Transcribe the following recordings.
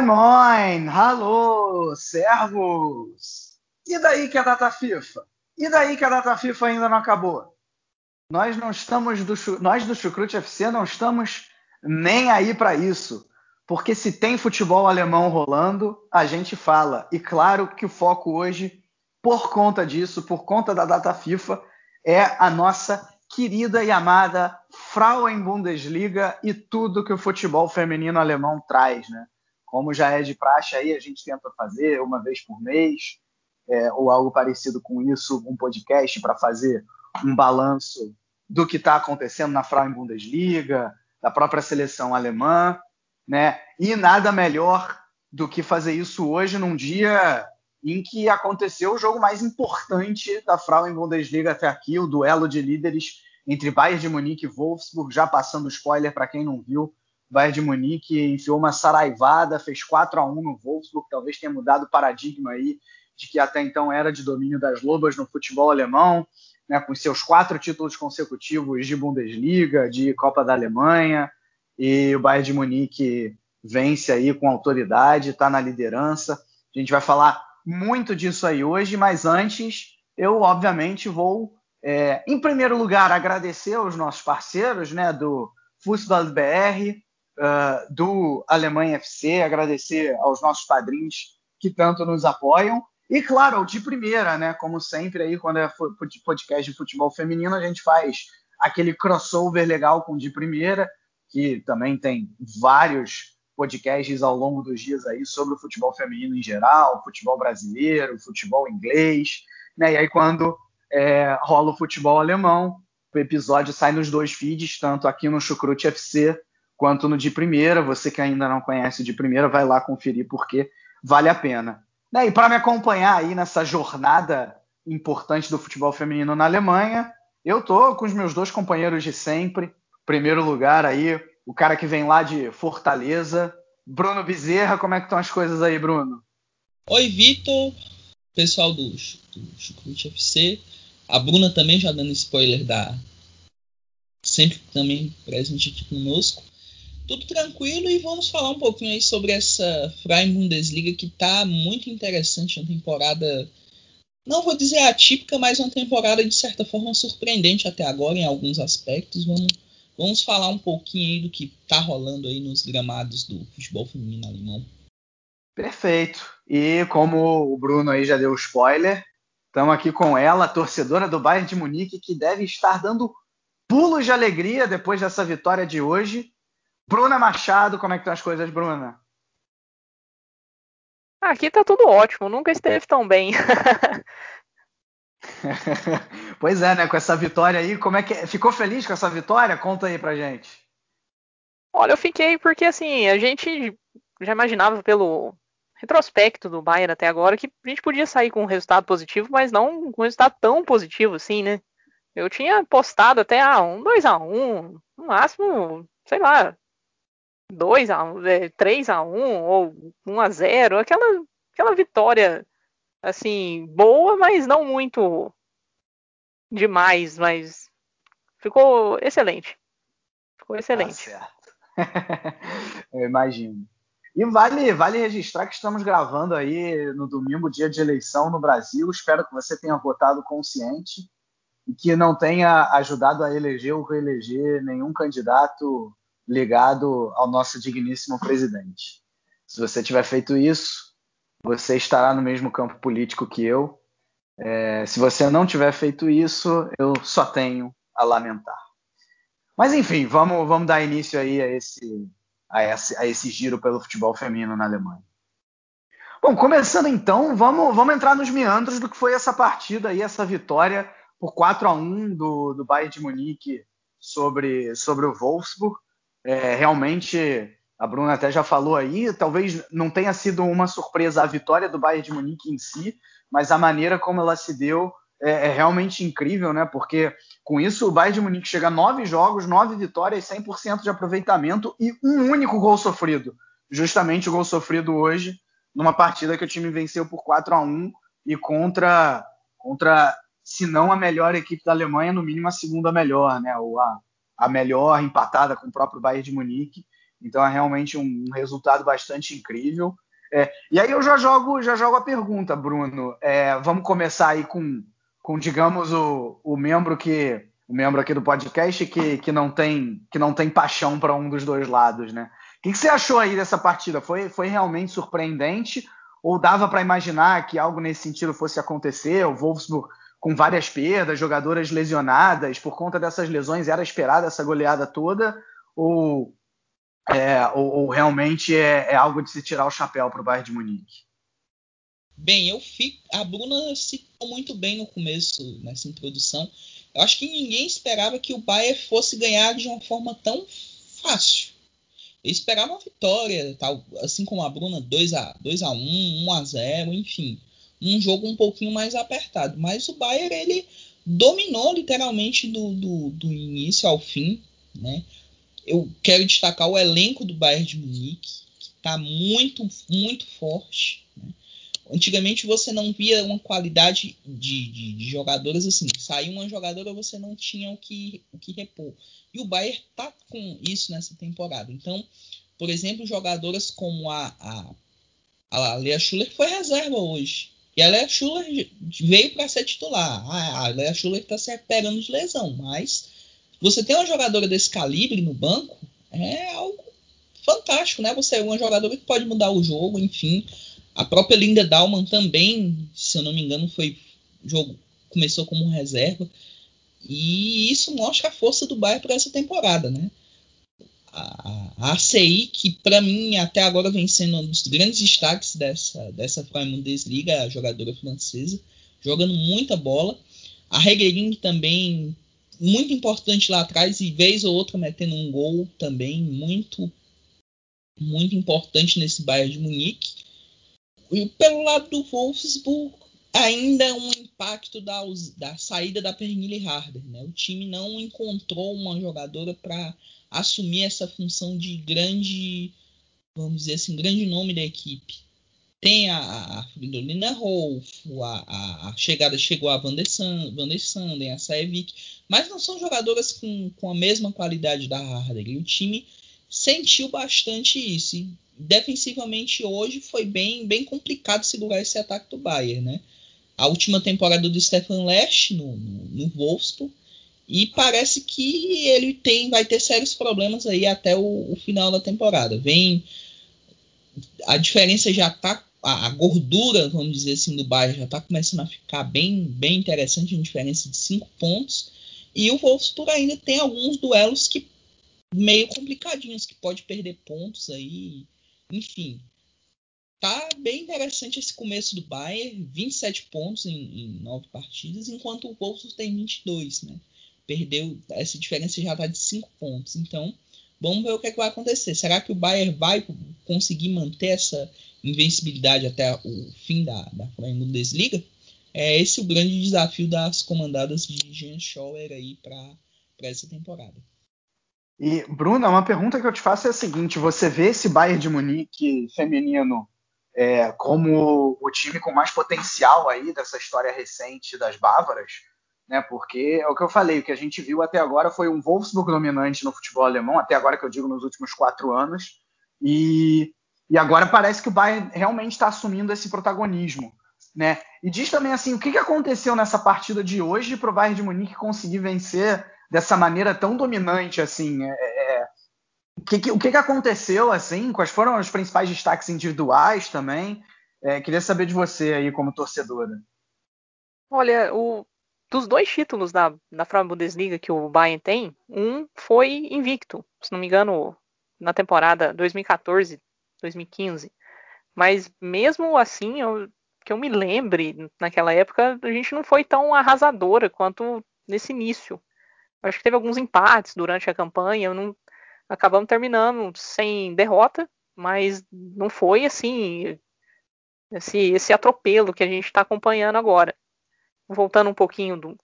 Moin, moin! Alô, servos! E daí que a data FIFA? E daí que a data FIFA ainda não acabou? Nós não estamos do nós do Chucrute FC não estamos nem aí para isso, porque se tem futebol alemão rolando, a gente fala. E claro que o foco hoje, por conta disso, por conta da data FIFA, é a nossa querida e amada Frauen Bundesliga e tudo que o futebol feminino alemão traz, né? Como já é de praxe aí, a gente tenta fazer uma vez por mês, é, ou algo parecido com isso, um podcast para fazer um balanço do que está acontecendo na Frauen Bundesliga, da própria seleção alemã, né? E nada melhor do que fazer isso hoje num dia em que aconteceu o jogo mais importante da Frauen Bundesliga até aqui, o duelo de líderes entre Bayern de Munique e Wolfsburg, já passando spoiler para quem não viu, Bayern de Munique enfiou uma saraivada, fez 4 a 1 no Wolfsburg, talvez tenha mudado o paradigma aí de que até então era de domínio das Lobas no futebol alemão, né, com seus quatro títulos consecutivos de Bundesliga, de Copa da Alemanha, e o Bayern de Munique vence aí com autoridade, está na liderança. A gente vai falar muito disso aí hoje, mas antes eu obviamente vou, é, em primeiro lugar, agradecer aos nossos parceiros, né, do Fußball BR, uh, do Alemanha FC, agradecer aos nossos padrinhos que tanto nos apoiam. E, claro, de primeira, né? Como sempre, aí, quando é podcast de futebol feminino, a gente faz aquele crossover legal com de primeira, que também tem vários podcasts ao longo dos dias aí sobre o futebol feminino em geral, futebol brasileiro, futebol inglês, né? E aí, quando é, rola o futebol alemão, o episódio sai nos dois feeds, tanto aqui no Chucrute FC quanto no de primeira. Você que ainda não conhece o de primeira, vai lá conferir porque vale a pena. Né, e para me acompanhar aí nessa jornada importante do futebol feminino na Alemanha, eu tô com os meus dois companheiros de sempre. Primeiro lugar aí, o cara que vem lá de Fortaleza, Bruno Bezerra. Como é que estão as coisas aí, Bruno? Oi, Vitor, pessoal do, do FC. A Bruna também já dando spoiler da sempre também presente aqui conosco tudo tranquilo e vamos falar um pouquinho aí sobre essa Freien Bundesliga que tá muito interessante, uma temporada não vou dizer atípica, mas uma temporada de certa forma surpreendente até agora em alguns aspectos. Vamos, vamos falar um pouquinho aí do que tá rolando aí nos gramados do futebol feminino alemão. Perfeito. E como o Bruno aí já deu spoiler, estamos aqui com ela, torcedora do Bayern de Munique, que deve estar dando pulos de alegria depois dessa vitória de hoje. Bruna Machado, como é que estão as coisas, Bruna? Aqui tá tudo ótimo, nunca esteve tão bem. pois é, né? Com essa vitória aí, como é que ficou feliz com essa vitória? Conta aí pra gente. Olha, eu fiquei porque assim a gente já imaginava pelo retrospecto do Bayern até agora que a gente podia sair com um resultado positivo, mas não com um resultado tão positivo assim, né? Eu tinha postado até ah, um 2 a 1 no máximo, sei lá, 2 a 1, é, 3 a 1 ou 1 a 0, aquela aquela vitória assim boa, mas não muito demais, mas ficou excelente. Ficou excelente. Tá Eu imagino. E vale, vale registrar que estamos gravando aí no domingo, dia de eleição no Brasil. Espero que você tenha votado consciente e que não tenha ajudado a eleger ou reeleger nenhum candidato ligado ao nosso digníssimo presidente. Se você tiver feito isso, você estará no mesmo campo político que eu. É, se você não tiver feito isso, eu só tenho a lamentar. Mas enfim, vamos, vamos dar início aí a esse, a esse, a esse giro pelo futebol feminino na Alemanha. Bom, começando então, vamos, vamos entrar nos meandros do que foi essa partida aí, essa vitória por 4 a 1 do, do Bayern de Munique sobre, sobre o Wolfsburg. É, realmente, a Bruna até já falou aí, talvez não tenha sido uma surpresa a vitória do Bayern de Munique em si, mas a maneira como ela se deu é, é realmente incrível, né? Porque com isso o Bayern de Munique chega a nove jogos, nove vitórias, 100% de aproveitamento e um único gol sofrido. Justamente o gol sofrido hoje, numa partida que o time venceu por 4 a 1 e contra, contra se não a melhor equipe da Alemanha, no mínimo a segunda melhor, né? A, a melhor empatada com o próprio Bayern de Munique. Então é realmente um, um resultado bastante incrível. É, e aí eu já jogo, já jogo a pergunta, Bruno. É, vamos começar aí com, com digamos, o, o membro que o membro aqui do podcast que, que não tem que não tem paixão para um dos dois lados, né? O que, que, você achou aí dessa partida? Foi, foi realmente surpreendente ou dava para imaginar que algo nesse sentido fosse acontecer? O Wolfsburg com várias perdas, jogadoras lesionadas, por conta dessas lesões era esperada essa goleada toda? Ou, é, ou, ou realmente é, é, algo de se tirar o chapéu para o Bayern de Munique? Bem, eu fico. A Bruna citou muito bem no começo, nessa introdução. Eu acho que ninguém esperava que o Bayern fosse ganhar de uma forma tão fácil. Eu esperava uma vitória, tal, assim como a Bruna, 2 a 2 a 1, 1 a 0, enfim um jogo um pouquinho mais apertado. Mas o Bayern ele dominou literalmente do, do, do início ao fim. Né? Eu quero destacar o elenco do Bayern de Munique, que está muito, muito forte. Né? Antigamente você não via uma qualidade de, de, de jogadoras assim. Saiu uma jogadora, você não tinha o que, o que repor. E o Bayern está com isso nessa temporada. Então, por exemplo, jogadoras como a, a, a Lea Schuller foi reserva hoje. E a Lea Schuller veio para ser titular. Ah, a Lea Schuller está se recuperando de lesão, mas você ter uma jogadora desse calibre no banco é algo fantástico, né? Você é uma jogadora que pode mudar o jogo, enfim. A própria Linda Dalman também, se eu não me engano, foi jogo começou como reserva. E isso mostra a força do Bayern para essa temporada, né? A, a ACI, que para mim até agora vem sendo um dos grandes destaques dessa, dessa Bundesliga, a jogadora francesa, jogando muita bola. A Regueirinho também muito importante lá atrás e vez ou outra metendo um gol também muito muito importante nesse Bayern de Munique. E pelo lado do Wolfsburg, ainda um impacto da, da saída da Pernille Harder. Né? O time não encontrou uma jogadora para assumir essa função de grande, vamos dizer assim, grande nome da equipe. Tem a, a Fridolina Rolf, a, a, a, chegada chegou a Van der, Sanden, a Saevik, mas não são jogadoras com, com a mesma qualidade da Harder. E o time sentiu bastante isso. E defensivamente hoje foi bem, bem complicado segurar esse ataque do Bayern, né? A última temporada do Stefan Lesch no, no, no Wolfsburg e parece que ele tem, vai ter sérios problemas aí até o, o final da temporada. Vem a diferença já está a, gordura, vamos dizer assim, do Bayern já está começando a ficar bem, bem interessante, uma diferença de 5 pontos. E o Wolfsburg ainda tem alguns duelos que meio complicadinhos, que pode perder pontos aí, enfim. Tá bem interessante esse começo do Bayern, 27 pontos em, em 9 partidas, enquanto o Wolfsburg tem 22, né? Perdeu, essa diferença já está de 5 pontos. Então, vamos ver o que, é que vai acontecer. Será que o Bayern vai conseguir manter essa invencibilidade até o fim da, da Bundesliga? É esse o grande desafio das comandadas de Jean Schauer aí para essa temporada. E, Bruna, uma pergunta que eu te faço é a seguinte: você vê esse Bayern de Munique feminino é, como o time com mais potencial aí dessa história recente das bávaras? Né? Porque é o que eu falei, o que a gente viu até agora foi um Wolfsburg dominante no futebol alemão, até agora que eu digo nos últimos quatro anos, e, e agora parece que o Bayern realmente está assumindo esse protagonismo, né? E diz também assim, o que, que aconteceu nessa partida de hoje para o Bayern de Munique conseguir vencer dessa maneira tão dominante assim? É, é, o que, que, o que, que aconteceu assim? Quais foram os principais destaques individuais também? É, queria saber de você aí como torcedora. Olha, o, dos dois títulos da, da Frauen Bundesliga que o Bayern tem, um foi invicto, se não me engano, na temporada 2014, 2015. Mas mesmo assim, eu, que eu me lembre, naquela época, a gente não foi tão arrasadora quanto nesse início. Acho que teve alguns empates durante a campanha, não, acabamos terminando sem derrota, mas não foi assim esse, esse atropelo que a gente está acompanhando agora. Voltando um pouquinho do,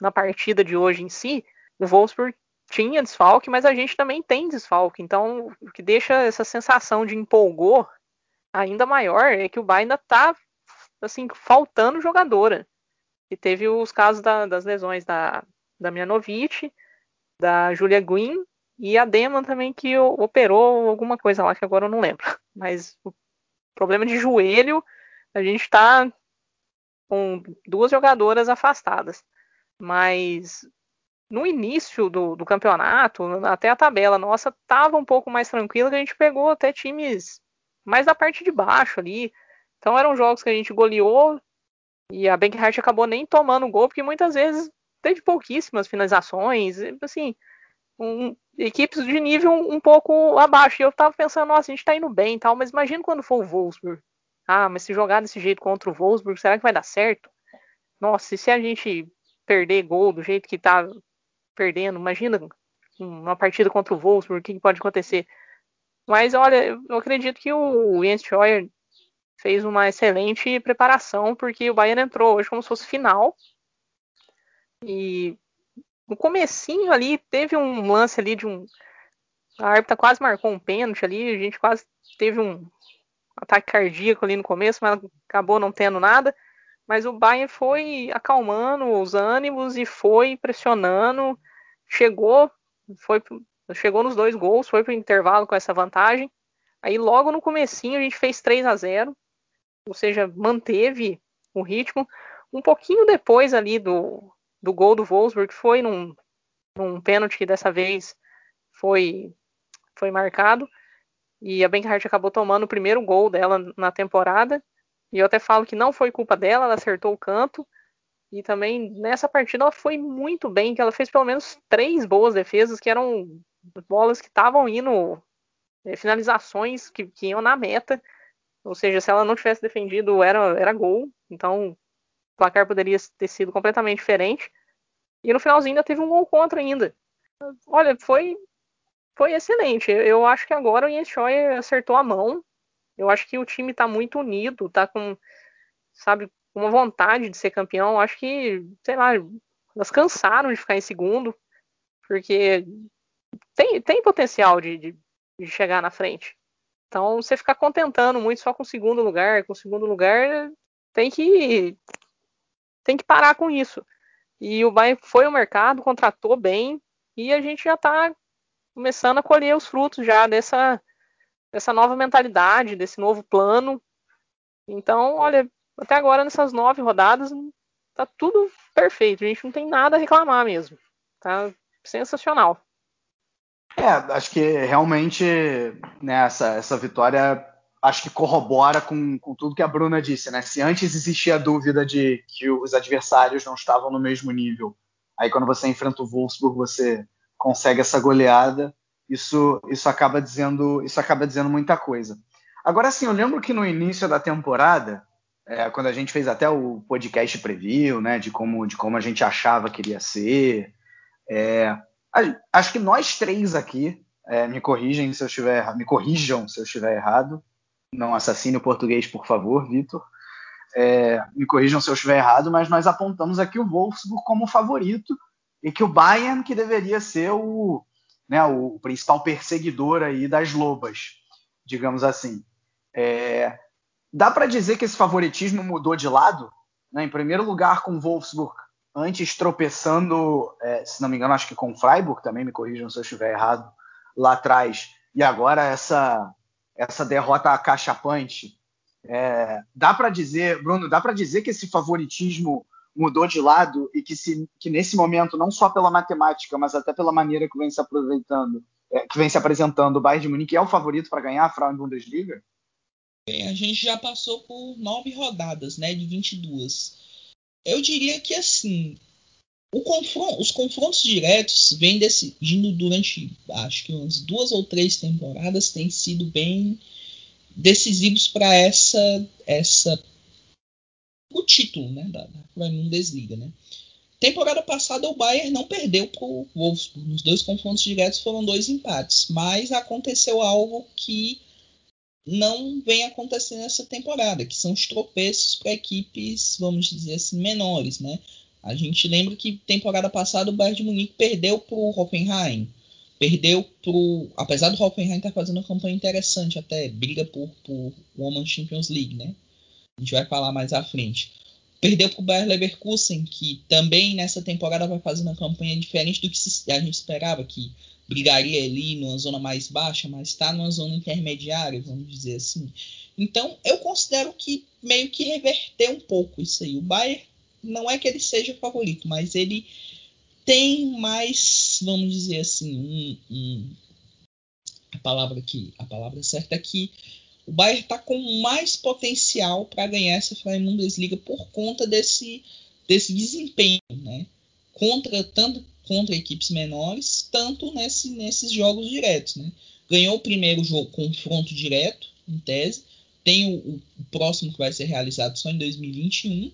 na partida de hoje em si, o Wolfsburg tinha desfalque, mas a gente também tem desfalque. Então, o que deixa essa sensação de empolgor ainda maior é que o Bayern ainda está assim, faltando jogadora. E teve os casos da, das lesões da, da Mianovic, da Julia Green e a Demon também que operou alguma coisa lá que agora eu não lembro. Mas o problema de joelho, a gente está com duas jogadoras afastadas. Mas no início do, do, campeonato, até a tabela nossa estava um pouco mais tranquila, que a gente pegou até times mais da parte de baixo ali. Então eram jogos que a gente goleou e a Bankhart acabou nem tomando gol, porque muitas vezes teve pouquíssimas finalizações, assim, um, equipes de nível um, pouco abaixo. E eu tava pensando, nossa, a gente tá indo bem e tal, mas imagina quando for o Wolfsburg. Ah, mas se jogar desse jeito contra o Wolfsburg, será que vai dar certo? Nossa, e se a gente perder gol do jeito que tá perdendo, imagina uma partida contra o Wolfsburg, o que pode acontecer? Mas olha, eu acredito que o Jens Scheuer fez uma excelente preparação, porque o Bayern entrou hoje como se fosse final. E no comecinho ali teve um lance ali de um a árbitra quase marcou um pênalti ali, a gente quase teve um ataque cardíaco ali no começo, mas acabou não tendo nada. Mas o Bayern foi acalmando os ânimos e foi pressionando, chegou, foi chegou nos dois gols, foi para o intervalo com essa vantagem. Aí logo no comecinho a gente fez 3 a 0, ou seja, manteve o ritmo. Um pouquinho depois ali do, do gol do Wolfsburg foi num, num pênalti que dessa vez foi foi marcado e a Benhart acabou tomando o primeiro gol dela na temporada. E eu até falo que não foi culpa dela, ela acertou o canto. E também nessa partida ela foi muito bem, que ela fez pelo menos três boas defesas, que eram bolas que estavam indo, é, finalizações que, que, iam na meta. Ou seja, se ela não tivesse defendido, era, era gol. Então o placar poderia ter sido completamente diferente. E no finalzinho ainda teve um gol contra ainda. Olha, foi foi excelente. Eu acho que agora o Scheuer acertou a mão. Eu acho que o time está muito unido, tá com, sabe, uma vontade de ser campeão. Eu acho que, sei lá, elas cansaram de ficar em segundo, porque tem, tem potencial de, de, de chegar na frente. Então, você ficar contentando muito só com o segundo lugar, com o segundo lugar, tem que tem que parar com isso. E o Bayern foi ao mercado, contratou bem, e a gente já está começando a colher os frutos já dessa, dessa nova mentalidade, desse novo plano. Então, olha, até agora nessas nove rodadas tá tudo perfeito. A gente não tem nada a reclamar mesmo. Tá sensacional. É, acho que realmente né, essa, essa vitória acho que corrobora com, com tudo que a Bruna disse, né? Se antes existia a dúvida de que os adversários não estavam no mesmo nível, aí quando você enfrenta o Wolfsburg, você consegue essa goleada, isso, isso acaba dizendo isso acaba dizendo muita coisa. Agora sim, eu lembro que no início da temporada, é, quando a gente fez até o podcast preview, né, de como de como a gente achava que iria ser, é, acho que nós três aqui é, me corrigem se eu estiver me corrijam se eu estiver errado, não assassine o português por favor, Vitor. É, me corrijam se eu estiver errado, mas nós apontamos aqui o Wolfsburg como favorito e que o Bayern que deveria ser o, né, o principal perseguidor aí das lobas, digamos assim. É, dá para dizer que esse favoritismo mudou de lado? Né? Em primeiro lugar com o Wolfsburg, antes tropeçando, é, se não me engano, acho que com o Freiburg, também me corrijam se eu estiver errado, lá atrás, e agora essa, essa derrota acachapante. É, dá para dizer, Bruno, dá para dizer que esse favoritismo mudou de lado e que, se, que nesse momento, não só pela matemática, mas até pela maneira que vem se aproveitando, é, que vem se apresentando, o Bayern de Munique é o favorito para ganhar a Frauen Bundesliga? Bem, a gente já passou por nove rodadas, né, de 22. Eu diria que assim, confronto, os confrontos diretos vêm decidindo durante, acho que umas duas ou três temporadas, têm sido bem decisivos para essa essa o título né, da, da Bundesliga. Né? Temporada passada o Bayern não perdeu para o Wolfsburg. Nos dois confrontos diretos foram dois empates, mas aconteceu algo que não vem acontecendo nessa temporada, que são os tropeços para equipes, vamos dizer assim, menores, né? A gente lembra que temporada passada o Bayern de Munique perdeu para o Hoffenheim, perdeu pro, apesar do Hoffenheim estar tá fazendo uma campanha interessante, até briga por, por Women's Champions League, né? A gente vai falar mais à frente. Perdeu para o Bayer Leverkusen, que também nessa temporada vai fazer uma campanha diferente do que a gente esperava, que brigaria ali numa zona mais baixa, mas está numa zona intermediária, vamos dizer assim. Então, eu considero que meio que reverter um pouco isso aí. O Bayern não é que ele seja favorito, mas ele tem mais, vamos dizer assim, um, um, a palavra que a palavra certa é que o Bayern está com mais potencial para ganhar essa Freie Bundesliga por conta desse, desse desempenho, né? Contra tanto contra equipes menores, tanto nesse, nesses jogos diretos, né? Ganhou o primeiro jogo confronto direto, em tese, tem o, o próximo que vai ser realizado só em 2021.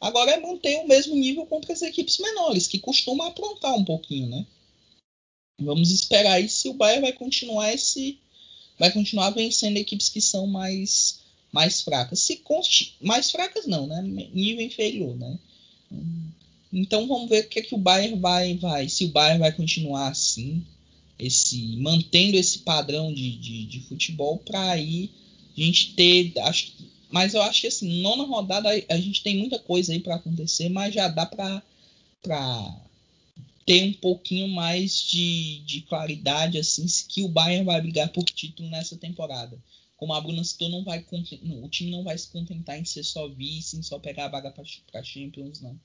Agora é manter o mesmo nível contra as equipes menores, que costumam aprontar um pouquinho, né? Vamos esperar aí se o Bayern vai continuar esse vai continuar vencendo equipes que são mais mais fracas. Se mais fracas não, né? Nível inferior, né? Então vamos ver o que, é que o Bayern vai, vai. Se o Bayern vai continuar assim, esse mantendo esse padrão de, de, de futebol para aí a gente ter. Acho, mas eu acho que assim, nona rodada a, a gente tem muita coisa aí para acontecer, mas já dá para ter um pouquinho mais de, de claridade assim que o Bayern vai brigar por título nessa temporada. Como a Bruna citou, não vai, o time não vai se contentar em ser só vice, em só pegar a vaga para Champions, não.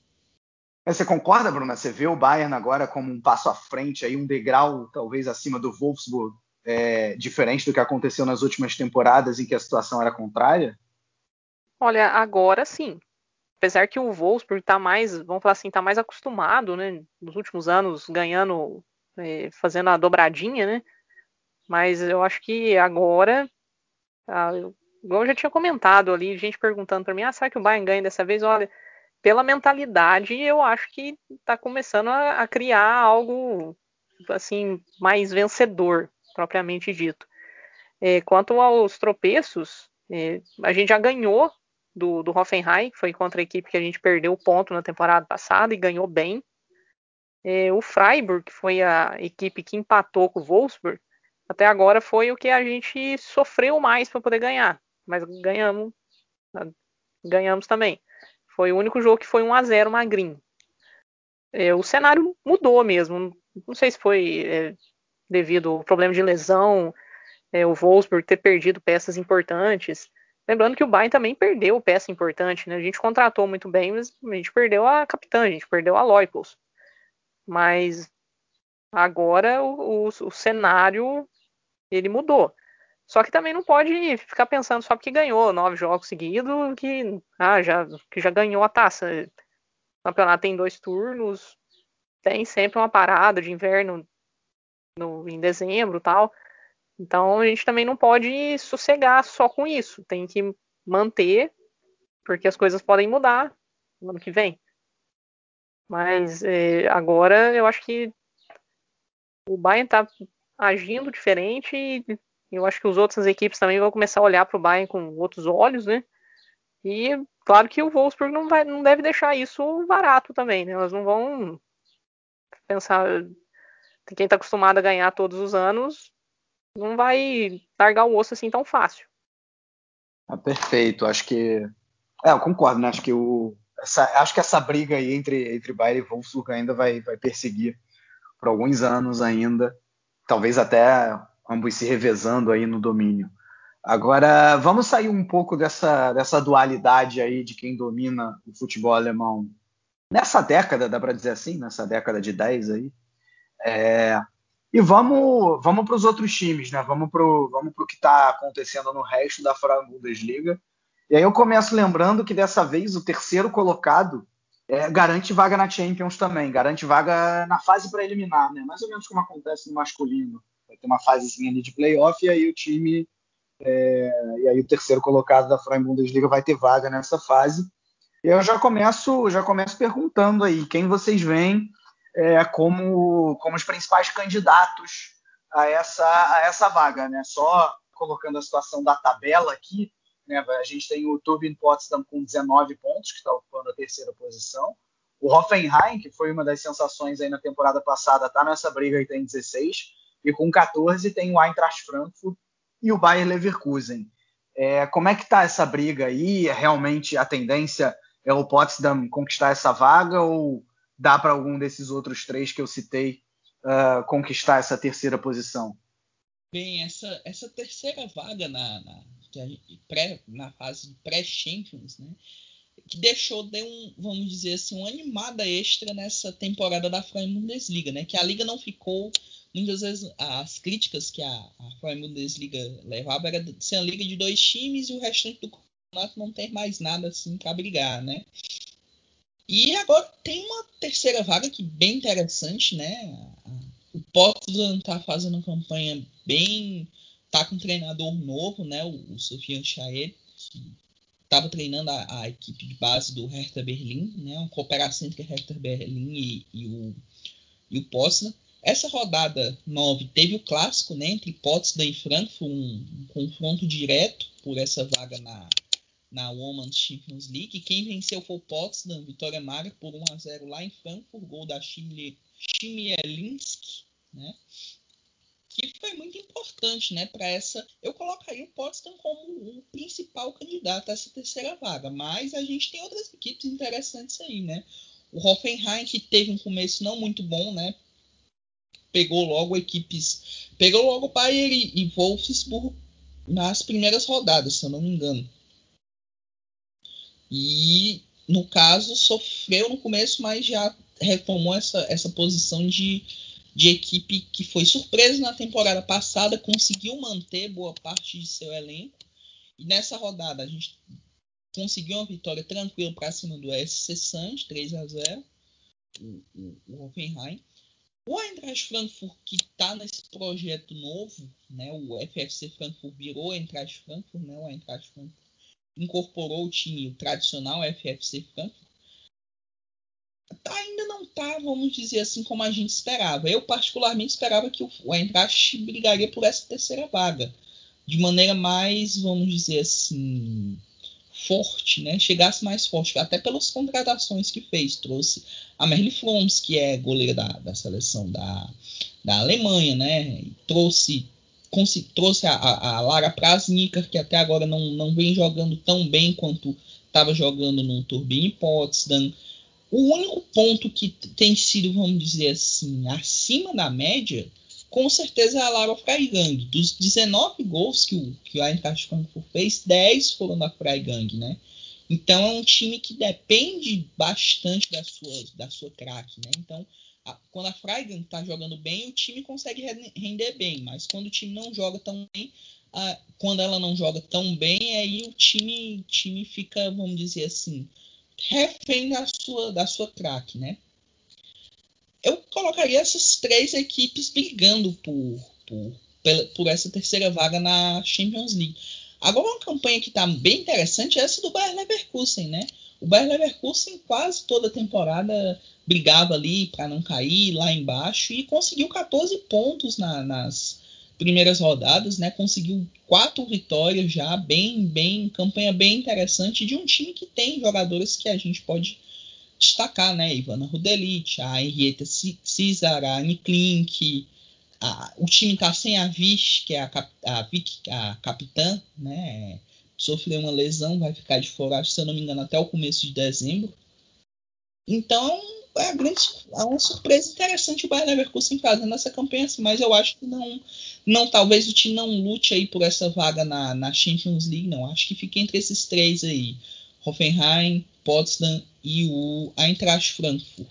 Você concorda, Bruna? Você vê o Bayern agora como um passo à frente, aí um degrau talvez acima do Wolfsburg, é, diferente do que aconteceu nas últimas temporadas em que a situação era contrária? Olha, agora sim. Apesar que o Wolfsburg está mais, vamos falar assim, está mais acostumado, né? Nos últimos anos ganhando, é, fazendo a dobradinha, né? Mas eu acho que agora, igual eu já tinha comentado ali, gente perguntando para mim, ah, será que o Bayern ganha dessa vez? Olha, pela mentalidade, eu acho que está começando a, a, criar algo assim mais vencedor, propriamente dito. É, quanto aos tropeços, é, a gente já ganhou do, do Hoffenheim, que foi contra a equipe que a gente perdeu o ponto na temporada passada e ganhou bem. É, o Freiburg, que foi a equipe que empatou com o Wolfsburg, até agora foi o que a gente sofreu mais para poder ganhar, mas ganhamos, ganhamos também. Foi o único jogo que foi 1 a 0 magrinho. É, o cenário mudou mesmo. Não sei se foi é, devido ao problema de lesão, é, o Wolfsburg ter perdido peças importantes. Lembrando que o Bayern também perdeu peça importante, né? A gente contratou muito bem, mas a gente perdeu a capitã, a gente perdeu a Loipos. Mas agora o, o, o cenário ele mudou. Só que também não pode ficar pensando só porque ganhou nove jogos seguidos que, ah, já, que já ganhou a taça. O campeonato tem dois turnos, tem sempre uma parada de inverno no, em dezembro tal. Então a gente também não pode sossegar só com isso. Tem que manter, porque as coisas podem mudar no ano que vem. Mas é, agora eu acho que o Bayern está agindo diferente e eu acho que os outras equipes também vão começar a olhar para o Bayern com outros olhos, né? E claro que o Wolfsburg não, vai, não deve deixar isso barato também, né? Elas não vão pensar. Quem está acostumado a ganhar todos os anos não vai largar o osso assim tão fácil. Ah, perfeito. Acho que. É, eu concordo, né? Acho que, o... essa, acho que essa briga aí entre, entre Bayern e Wolfsburg ainda vai, vai perseguir por alguns anos ainda. Talvez até ambos se revezando aí no domínio. Agora, vamos sair um pouco dessa, dessa dualidade aí de quem domina o futebol alemão nessa década, dá para dizer assim, nessa década de 10 aí. É, e vamos vamos para os outros times, né? Vamos para vamos o que está acontecendo no resto da Bundesliga. E aí eu começo lembrando que dessa vez o terceiro colocado é, garante vaga na Champions também, garante vaga na fase para eliminar, né? Mais ou menos como acontece no masculino vai ter uma fasezinha ali de playoff e aí o time é, e aí o terceiro colocado da Freien Bundesliga vai ter vaga nessa fase. Eu já começo, já começo perguntando aí quem vocês veem é, como, como os principais candidatos a essa, a essa vaga, né? Só colocando a situação da tabela aqui, né? A gente tem o Turbine Potsdam com 19 pontos, que está ocupando a terceira posição. O Hoffenheim, que foi uma das sensações aí na temporada passada, está nessa briga e tem 16. E com 14 tem o Eintracht Frankfurt e o Bayer Leverkusen. É, como é que está essa briga aí? É realmente a tendência é o Potsdam conquistar essa vaga ou dá para algum desses outros três que eu citei uh, conquistar essa terceira posição? Bem, essa, essa terceira vaga na, na, pré, na fase pré-Champions, né? Que deixou, deu um, vamos dizer assim, uma animada extra nessa temporada da Freie Bundesliga, né? Que a liga não ficou muitas vezes as críticas que a, a Freie Bundesliga levava era de ser uma liga de dois times e o restante do campeonato não ter mais nada assim para brigar, né? E agora tem uma terceira vaga que bem interessante, né? O Potsdam tá fazendo uma campanha bem. tá com um treinador novo, né? O, o Sofian Chaed, que estava treinando a, a, equipe de base do Hertha Berlim, né? Uma cooperação entre Hertha Berlim e, e o, e o Potsdam. Essa rodada 9 teve o clássico né, entre Potsdam e Frankfurt, um, um confronto direto por essa vaga na, na Women's Champions League. Quem venceu foi o Potsdam, vitória magra por 1 a 0 lá em Frankfurt, gol da Chmielinski, né? Que foi muito importante, né, para essa. Eu colocaria o Potsdam como o principal candidato a essa terceira vaga, mas a gente tem outras equipes interessantes aí, né? O Hoffenheim que teve um começo não muito bom, né? Pegou logo equipes, pegou logo Bayern e, e Wolfsburg nas primeiras rodadas, se eu não me engano. E, no caso, sofreu no começo, mas já retomou essa, essa posição de, de equipe que foi surpresa na temporada passada, conseguiu manter boa parte de seu elenco. E nessa rodada a gente conseguiu uma vitória tranquila para cima do SC Santos, 3 a 0 o, o, o Hoffenheim. O Eintracht Frankfurt, que está nesse projeto novo, né, o FFC Frankfurt virou Eintracht Frankfurt, né, o Eintracht Frankfurt incorporou o time tradicional FFC Frankfurt, ainda não está, vamos dizer assim, como a gente esperava. Eu, particularmente, esperava que o Eintracht brigaria por essa terceira vaga, de maneira mais, vamos dizer assim, forte, né? Chegasse mais forte, até pelas contratações que fez. Trouxe a Merle Froms, que é goleira da, da seleção da, da Alemanha, né? Trouxe trouxe a, a, Lara Prasnicker, que até agora não, não vem jogando tão bem quanto estava jogando no Turbine Potsdam. O único ponto que tem sido, vamos dizer assim, acima da média, com certeza é a Lara Freigang. Dos 19 gols que o, que o Eintracht Frankfurt fez, 10 foram da Freigang, né? Então é um time que depende bastante da sua, da sua craque, né? Então quando a Freigang está jogando bem, o time consegue render bem, mas quando o time não joga tão bem, quando ela não joga tão bem, aí o time, time fica, vamos dizer assim, refém da sua, da sua craque, né? Eu colocaria essas três equipes brigando por, por, por essa terceira vaga na Champions League. Agora, uma campanha que está bem interessante é essa do Bayern Leverkusen, né? O Bayern Leverkusen quase toda a temporada brigava ali para não cair lá embaixo e conseguiu 14 pontos na, nas primeiras rodadas, né? Conseguiu quatro vitórias já, bem, bem, campanha bem interessante de um time que tem jogadores que a gente pode destacar, né? Ivana Rudelic, a Henrietta Cesar, a Anne Klink, a, o time tá sem a Vish, que é a, a, a, a capitã, né? Sofreu uma lesão, vai ficar de fora, se eu não me engano, até o começo de dezembro. Então, é, grande, é uma surpresa interessante o Bayern Leverkusen fazendo essa campanha assim, mas eu acho que não, não talvez o time não lute aí por essa vaga na, na Champions League, não. Acho que fica entre esses três aí, Hoffenheim, Potsdam e o Eintracht Frankfurt.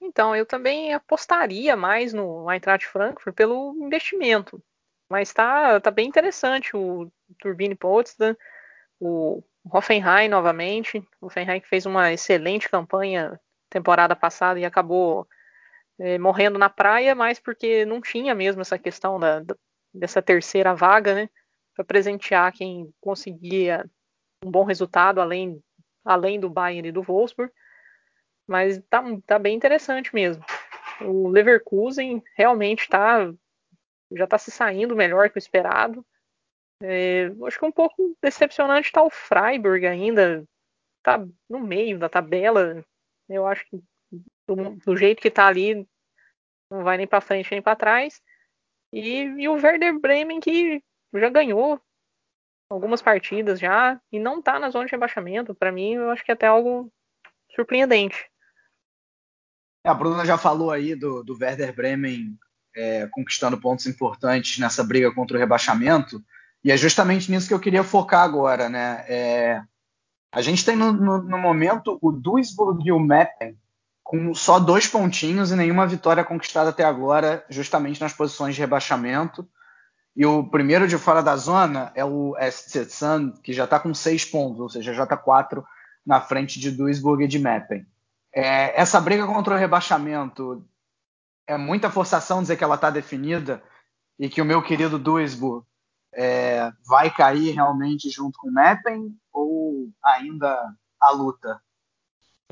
Então, eu também apostaria mais no Eintracht Frankfurt pelo investimento. Mas tá, tá bem interessante o Turbine Potsdam o Hoffenheim novamente. O Hoffenheim que fez uma excelente campanha temporada passada e acabou é, morrendo na praia, mas porque não tinha mesmo essa questão da, da dessa terceira vaga, né? Para presentear quem conseguia um bom resultado, além, além do Bayern e do Wolfsburg, mas tá, tá bem interessante mesmo. O Leverkusen realmente está já está se saindo melhor que o esperado. É, acho que um pouco decepcionante está o Freiburg ainda, tá no meio da tabela. Eu acho que do, do jeito que está ali, não vai nem para frente nem para trás. E, e, o Werder Bremen que já ganhou algumas partidas já e não está na zona de rebaixamento. Para mim, eu acho que é até algo surpreendente. A Bruna já falou aí do, do Werder Bremen é, conquistando pontos importantes nessa briga contra o rebaixamento. E é justamente nisso que eu queria focar agora, né? É, a gente tem no, no, no, momento o Duisburg e o Meppen com só dois pontinhos e nenhuma vitória conquistada até agora, justamente nas posições de rebaixamento. E o primeiro de fora da zona é o SC que já está com seis pontos, ou seja, já está quatro na frente de Duisburg e de Meppen. É, essa briga contra o rebaixamento é muita forçação dizer que ela está definida e que o meu querido Duisburg é, vai cair realmente junto com o Meppen ou ainda a luta?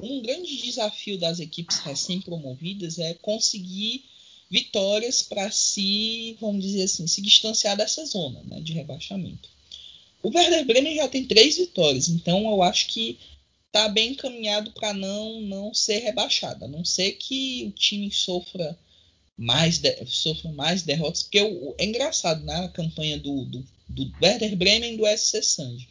Um grande desafio das equipes recém-promovidas é conseguir vitórias para se, vamos dizer assim, se distanciar dessa zona né, de rebaixamento. O Werder Bremen já tem três vitórias, então eu acho que está bem encaminhado para não, não ser rebaixado, a não ser que o time sofra mais, de, mais derrotas, porque o, é engraçado na né, campanha do, do, do Werder Bremen e do SC Sand.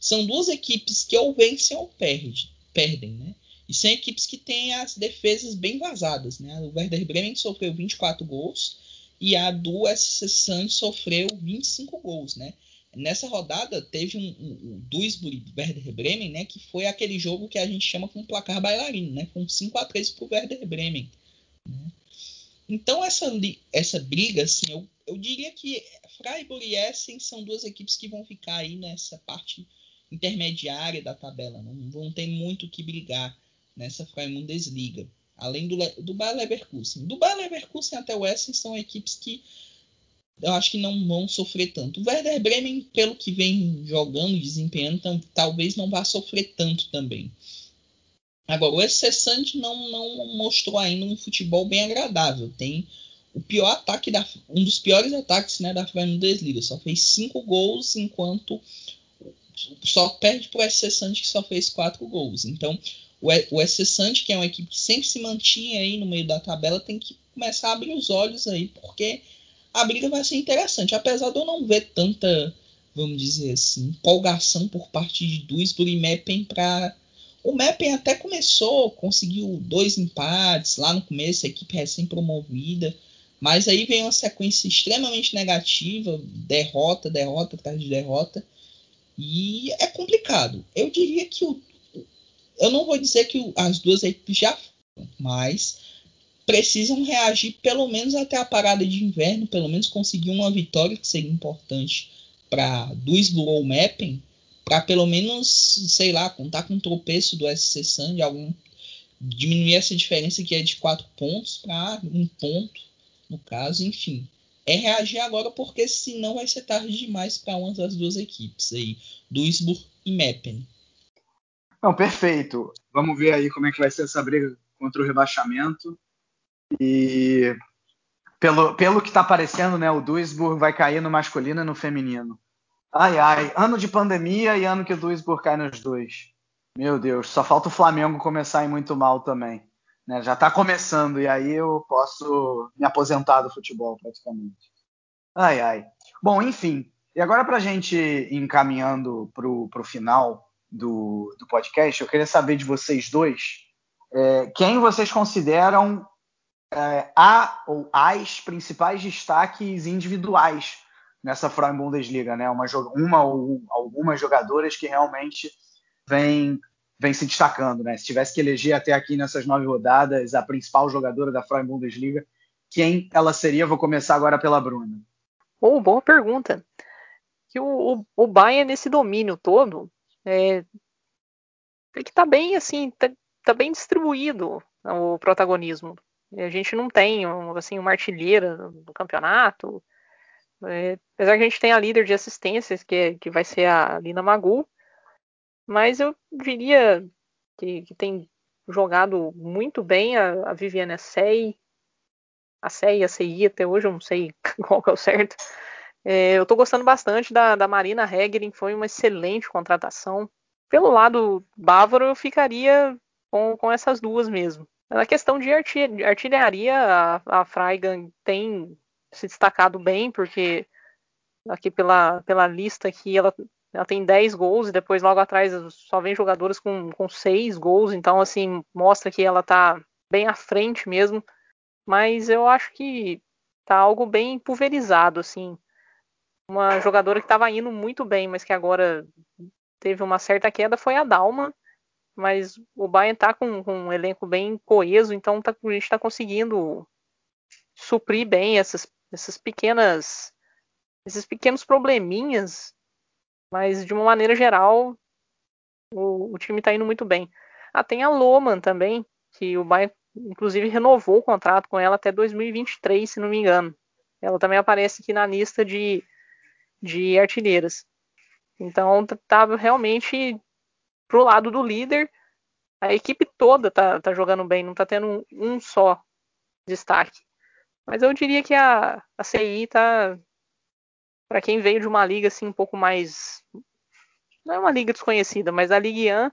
São duas equipes que ou vencem ou perde, perdem, né? E são equipes que têm as defesas bem vazadas, né? O Werder Bremen sofreu 24 gols e a do SC Sand sofreu 25 gols, né? Nessa rodada teve um, um, um Duisburg Werder Bremen, né? Que foi aquele jogo que a gente chama com placar bailarino, né? Com 5 a 3 para o Werder Bremen. Né? Então essa, essa briga, assim, eu, eu diria que Freiburg e Essen são duas equipes que vão ficar aí nessa parte intermediária da tabela. Não vão ter muito o que brigar nessa Freimundesliga. Além do, do Bayer Leverkusen. Do Bayer Leverkusen até o Essen são equipes que eu acho que não vão sofrer tanto. O Werder Bremen, pelo que vem jogando desempenhando, talvez não vá sofrer tanto também. Agora, o Excessante não, não mostrou ainda um futebol bem agradável. Tem o pior ataque da, um dos piores ataques né, da Bundesliga. Só fez cinco gols, enquanto só perde para o Excessante que só fez quatro gols. Então, o, Excessante, que é uma equipe que sempre se mantinha aí no meio da tabela, tem que começar a abrir os olhos aí, porque a briga vai ser interessante. Apesar de eu não ver tanta, vamos dizer assim, empolgação por parte de Duisburg e Meppen para o Mapping até começou, conseguiu dois empates lá no começo, a equipe recém-promovida, mas aí veio uma sequência extremamente negativa, derrota, derrota atrás de derrota, e é complicado. Eu diria que o, eu não vou dizer que as duas equipes já foram, mas precisam reagir pelo menos até a parada de inverno, pelo menos conseguir uma vitória que seria importante para Duisburg ou Mapping para pelo menos, sei lá, contar com um tropeço do SC Sand, algum diminuir essa diferença que é de quatro pontos para um ponto, no caso, enfim. É reagir agora porque senão vai ser tarde demais para uma das duas equipes aí, Duisburg e Meppen. Não, perfeito. Vamos ver aí como é que vai ser essa briga contra o rebaixamento. E pelo, pelo que está aparecendo, né, o Duisburg vai cair no masculino e no feminino. Ai, ai, ano de pandemia e ano que o Duisburg cai nos dois. Meu Deus, só falta o Flamengo começar a ir muito mal também. Né? Já está começando e aí eu posso me aposentar do futebol praticamente. Ai, ai. Bom, enfim. E agora para a gente encaminhando para o final do, do podcast, eu queria saber de vocês dois é, quem vocês consideram é, a ou as principais destaques individuais nessa Frauen Bundesliga, né? Uma, uma ou algumas jogadoras que realmente vêm vem se destacando, né? Se tivesse que eleger até aqui nessas nove rodadas a principal jogadora da Frauen Bundesliga, quem ela seria? Vou começar agora pela Bruna. Oh, boa pergunta. Que o, o, o Bayern nesse domínio todo é, que tá bem assim, tá, tá, bem distribuído o protagonismo. A gente não tem assim uma artilheira do campeonato, é, apesar que a gente tem a líder de assistências, que, é, que vai ser a Lina Magu, Mas eu diria que, que tem jogado muito bem a, a Viviane Sei, a Sei e a CI até hoje, eu não sei qual que é o certo. É, eu tô gostando bastante da, da Marina Hegerin, foi uma excelente contratação. Pelo lado bávaro, eu ficaria com, com essas duas mesmo. Na questão de artilharia, a, a Freigang tem se destacado bem, porque aqui pela, pela lista aqui ela, ela tem 10 gols e depois logo atrás só vem jogadores com, com 6 gols, então assim, mostra que ela tá bem à frente mesmo, mas eu acho que tá algo bem pulverizado, assim. Uma jogadora que estava indo muito bem, mas que agora teve uma certa queda foi a Dalma, mas o Bayern tá com, com um elenco bem coeso, então tá, a gente está conseguindo suprir bem essas, essas pequenas esses pequenos probleminhas, mas de uma maneira geral o, o time está indo muito bem. Ah, tem a Loman também, que o Bayern inclusive renovou o contrato com ela até 2023, se não me engano. Ela também aparece aqui na lista de, de artilheiras. Então tá realmente pro lado do líder, a equipe toda tá, tá jogando bem, não tá tendo um, um só destaque. Mas eu diria que a, a CI tá. para quem veio de uma liga assim um pouco mais. Não é uma liga desconhecida, mas a Ligue 1,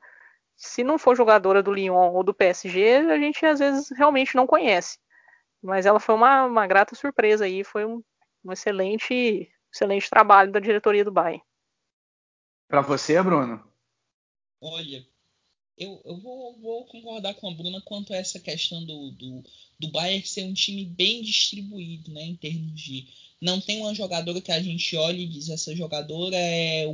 se não for jogadora do Lyon ou do PSG, a gente às vezes realmente não conhece. Mas ela foi uma, uma grata surpresa aí, foi um, um excelente, excelente trabalho da diretoria do Bayern. Para você, Bruno? Olha, eu, eu vou, vou, concordar com a Bruna quanto a essa questão do, do, do Bayern ser um time bem distribuído, né? Em termos de. Não tem uma jogadora que a gente olha e diz essa jogadora é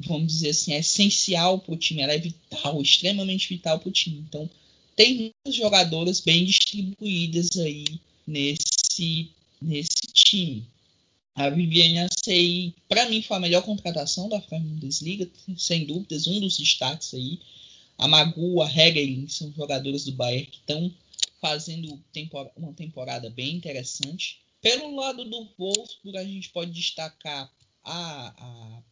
vamos dizer assim, é essencial para o time, ela é vital, extremamente vital para o time. Então, tem muitas jogadoras bem distribuídas aí nesse, nesse time. A Viviane Acei, para mim, foi a melhor contratação da Bundesliga, sem dúvidas, um dos destaques aí. A Magu, a Hegelin são jogadores do Bayern que estão fazendo tempor uma temporada bem interessante. Pelo lado do Wolfsburg, a gente pode destacar a, a,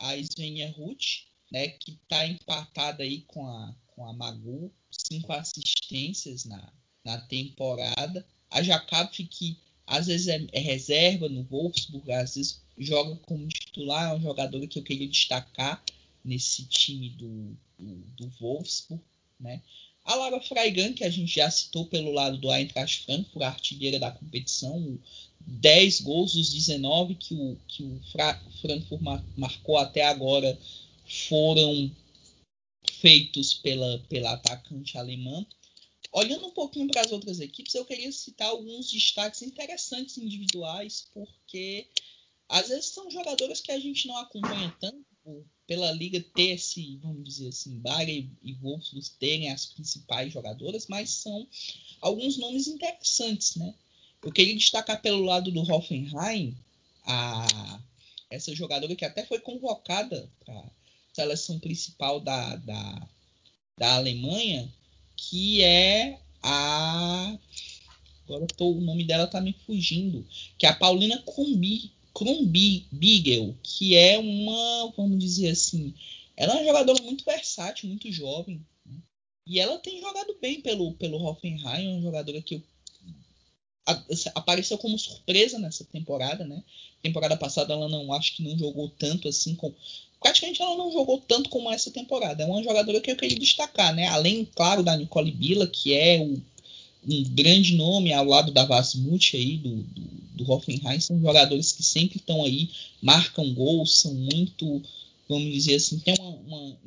a Svenja Ruth, né, que está empatada aí com a, com a Magu, cinco assistências na, na temporada. A Jacob, que às vezes é, é, reserva no Wolfsburg, às vezes joga como titular, é um jogador que eu queria destacar nesse time do, do, do Wolfsburg, né? A Lara Freigan, que a gente já citou pelo lado do Eintracht Frankfurt, artilheira da competição, 10 gols dos 19 que o, que o Frankfurt marcou até agora foram feitos pela, pela atacante alemã. Olhando um pouquinho para as outras equipes, eu queria citar alguns destaques interessantes individuais, porque às vezes são jogadores que a gente não acompanha tanto pela liga ter esse, vamos dizer assim, Bayern e Wolfsburg terem as principais jogadoras, mas são alguns nomes interessantes, né? Eu queria destacar pelo lado do Hoffenheim a essa jogadora que até foi convocada para a seleção principal da, da, da Alemanha, que é a. Agora tô, o nome dela tá me fugindo. Que é a Paulina Krumbigel, que é uma, vamos dizer assim, ela é uma jogadora muito versátil, muito jovem. Né? E ela tem jogado bem pelo, pelo Hoffenheim, uma jogadora que eu, apareceu como surpresa nessa temporada, né? Temporada passada ela não acho que não jogou tanto assim com praticamente ela não jogou tanto como essa temporada. É uma jogadora que eu queria destacar, né? Além, claro, da Nicole Bila, que é um grande nome ao lado da Vasmut aí, do, do, do Hoffenheim. São jogadores que sempre estão aí, marcam gols, são muito, vamos dizer assim, tem uma, uma,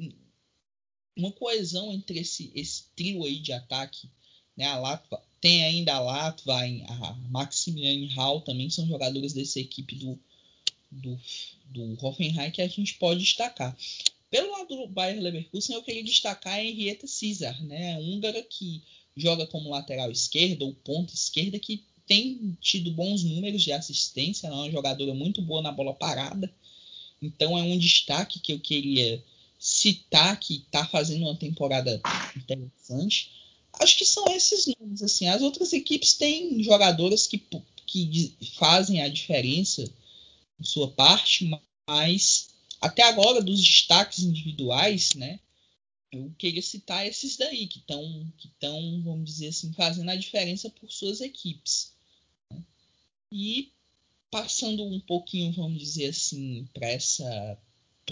uma coesão entre esse, esse trio aí de ataque. Né? A Latva, tem ainda a Latva, a Maximiliane Hall também são jogadores dessa equipe do, do, do Hoffenheim que a gente pode destacar. Pelo lado do Bayer Leverkusen, eu queria destacar a Henrietta Cesar, né? Húngara que joga como lateral esquerda ou ponta esquerda, que tem tido bons números de assistência, é uma jogadora muito boa na bola parada. Então é um destaque que eu queria citar, que está fazendo uma temporada interessante. Acho que são esses nomes. Assim. As outras equipes têm jogadoras que, que fazem a diferença sua parte, mas até agora, dos destaques individuais, né? Eu queria citar esses daí, que estão, que estão, vamos dizer assim, fazendo a diferença por suas equipes. Né? E passando um pouquinho, vamos dizer assim, para essa,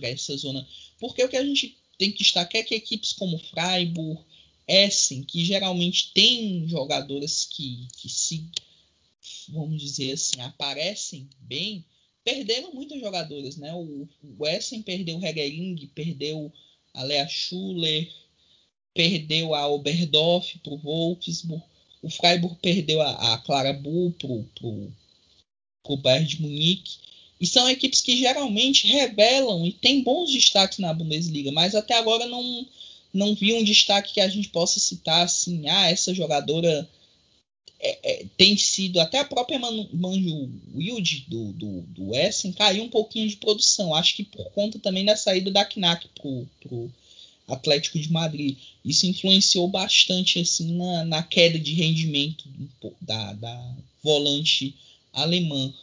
essa zona. Porque o que a gente tem que destacar é que equipes como Freiburg, Essen, que geralmente tem jogadoras que, que se, vamos dizer assim, aparecem bem, perderam muitas jogadoras, né? O, o Essen perdeu o Hegering, perdeu a Lea Schuller, perdeu a Oberdorf para o Wolfsburg, o Freiburg perdeu a, a Clara Bull para o Bayern de Munique. E são equipes que geralmente revelam e têm bons destaques na Bundesliga, mas até agora não, não vi um destaque que a gente possa citar assim, ah, essa jogadora é, é, tem sido, até a própria Manju Wild do, do, do Essen caiu um pouquinho de produção. Acho que por conta também da saída da Knack pro, pro Atlético de Madrid. Isso influenciou bastante assim na, na queda de rendimento da, da volante alemã.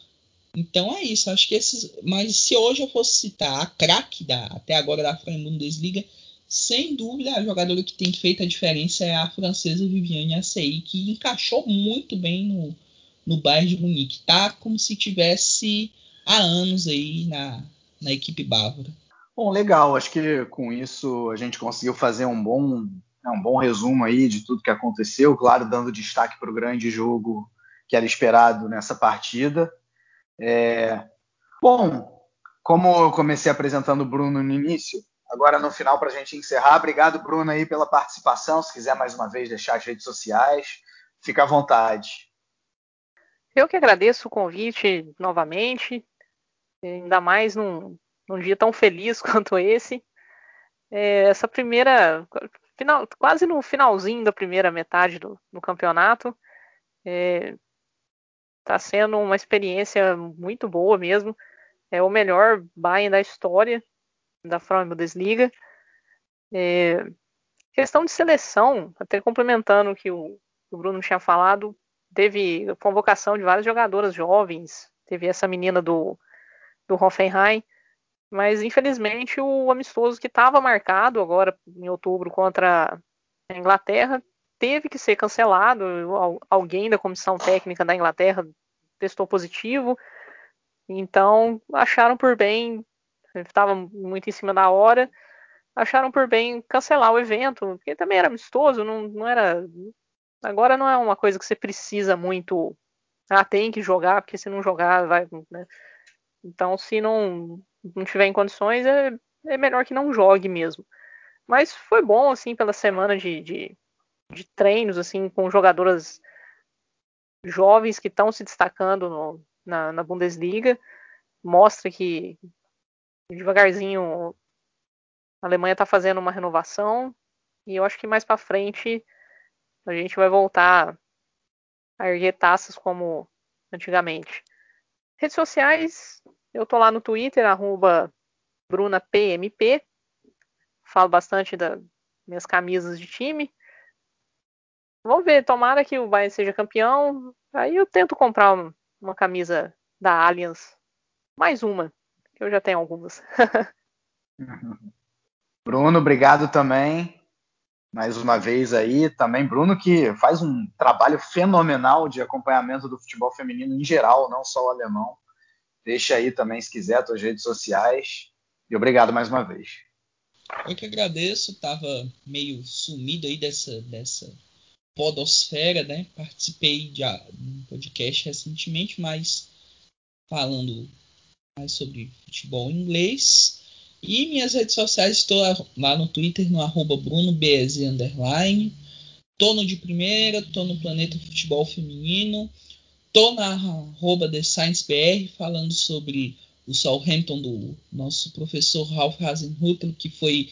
Então é isso, acho que esses. Mas se hoje eu fosse citar a craque da, até agora da Fran Bundesliga, sem dúvida a jogadora que tem feito a diferença é a francesa Viviane Assey, que encaixou muito bem no, no Bayern de Munique. Tá como se tivesse há anos aí na, na equipe bávara. Bom, legal. Acho que com isso a gente conseguiu fazer um bom, um bom resumo aí de tudo que aconteceu, claro, dando destaque para o grande jogo que era esperado nessa partida. É... Bom, como eu comecei apresentando o Bruno no início, agora no final para a gente encerrar, obrigado Bruno aí pela participação. Se quiser mais uma vez deixar as redes sociais, fica à vontade. Eu que agradeço o convite novamente, ainda mais num, num dia tão feliz quanto esse. É, essa primeira, final, quase no finalzinho da primeira metade do, do campeonato, é, Tá sendo uma experiência muito boa mesmo. É o melhor Bayern da história da Frauen Bundesliga. É, questão de seleção, até complementando o que o, o Bruno tinha falado, teve convocação de várias jogadoras jovens, teve essa menina do, do Hoffenheim, mas infelizmente o amistoso que estava marcado agora em outubro contra a Inglaterra teve que ser cancelado. Alguém da comissão técnica da Inglaterra testou positivo, então acharam por bem, estava muito em cima da hora, acharam por bem cancelar o evento, porque também era amistoso, não, não era. Agora não é uma coisa que você precisa muito. Ah, tem que jogar, porque se não jogar, vai. Né? Então, se não, não tiver em condições, é, é melhor que não jogue mesmo. Mas foi bom, assim, pela semana de, de de treinos assim com jogadoras jovens que estão se destacando no, na, na, Bundesliga. Mostra que devagarzinho a Alemanha está fazendo uma renovação e eu acho que mais para frente a gente vai voltar a erguer taças como antigamente. Redes sociais, eu tô lá no Twitter, arroba BrunaPMP. Falo bastante das minhas camisas de time. Vamos ver, tomara que o Bayern seja campeão. Aí eu tento comprar uma, camisa da Allianz. Mais uma, eu já tenho algumas. Bruno, obrigado também. Mais uma vez aí, também Bruno que faz um trabalho fenomenal de acompanhamento do futebol feminino em geral, não só o alemão. Deixa aí também, se quiser, suas redes sociais. E obrigado mais uma vez. Eu que agradeço, tava meio sumido aí dessa, dessa podosfera, né? Participei de um podcast recentemente, mas falando mais sobre futebol inglês. E minhas redes sociais, estou lá no Twitter, no arroba BrunoBZ underline. No de primeira, tô no Planeta Futebol Feminino, tô na arroba The Science BR falando sobre o Southampton do nosso professor Ralph Hasenhuttl, que foi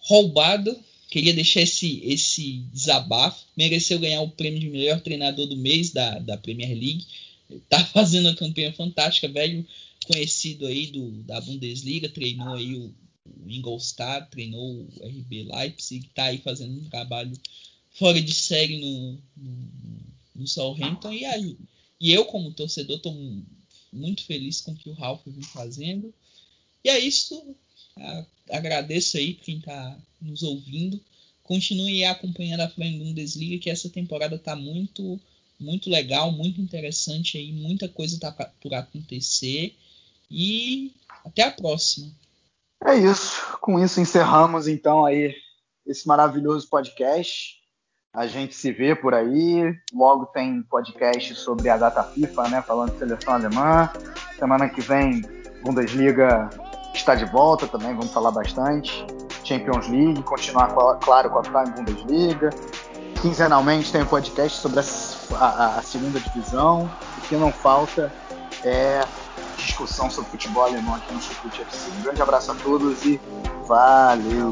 roubado Queria deixar esse, esse desabafo. Mereceu ganhar o prêmio de melhor treinador do mês da, da Premier League. Tá fazendo uma campanha fantástica, velho conhecido aí do, da Bundesliga, treinou aí o, o Ingolstadt, treinou o RB Leipzig, tá aí fazendo um trabalho fora de série no, no, no Southampton. E, aí, e eu, como torcedor, estou muito feliz com o que o Ralf vem fazendo. E é isso. Agradeço aí quem está nos ouvindo. Continue acompanhando a Flamengo Bundesliga, que essa temporada está muito, muito legal, muito interessante aí, muita coisa está por acontecer. E até a próxima. É isso. Com isso encerramos então aí esse maravilhoso podcast. A gente se vê por aí. Logo tem podcast sobre a data FIFA, né? Falando de seleção alemã. Semana que vem, Bundesliga está de volta também, vamos falar bastante. Champions League, continuar, claro, com a Prime Bundesliga. Quinzenalmente tem um podcast sobre a, a, a segunda divisão. O que não falta é discussão sobre futebol alemão aqui no Chucrute FC. Um grande abraço a todos e valeu!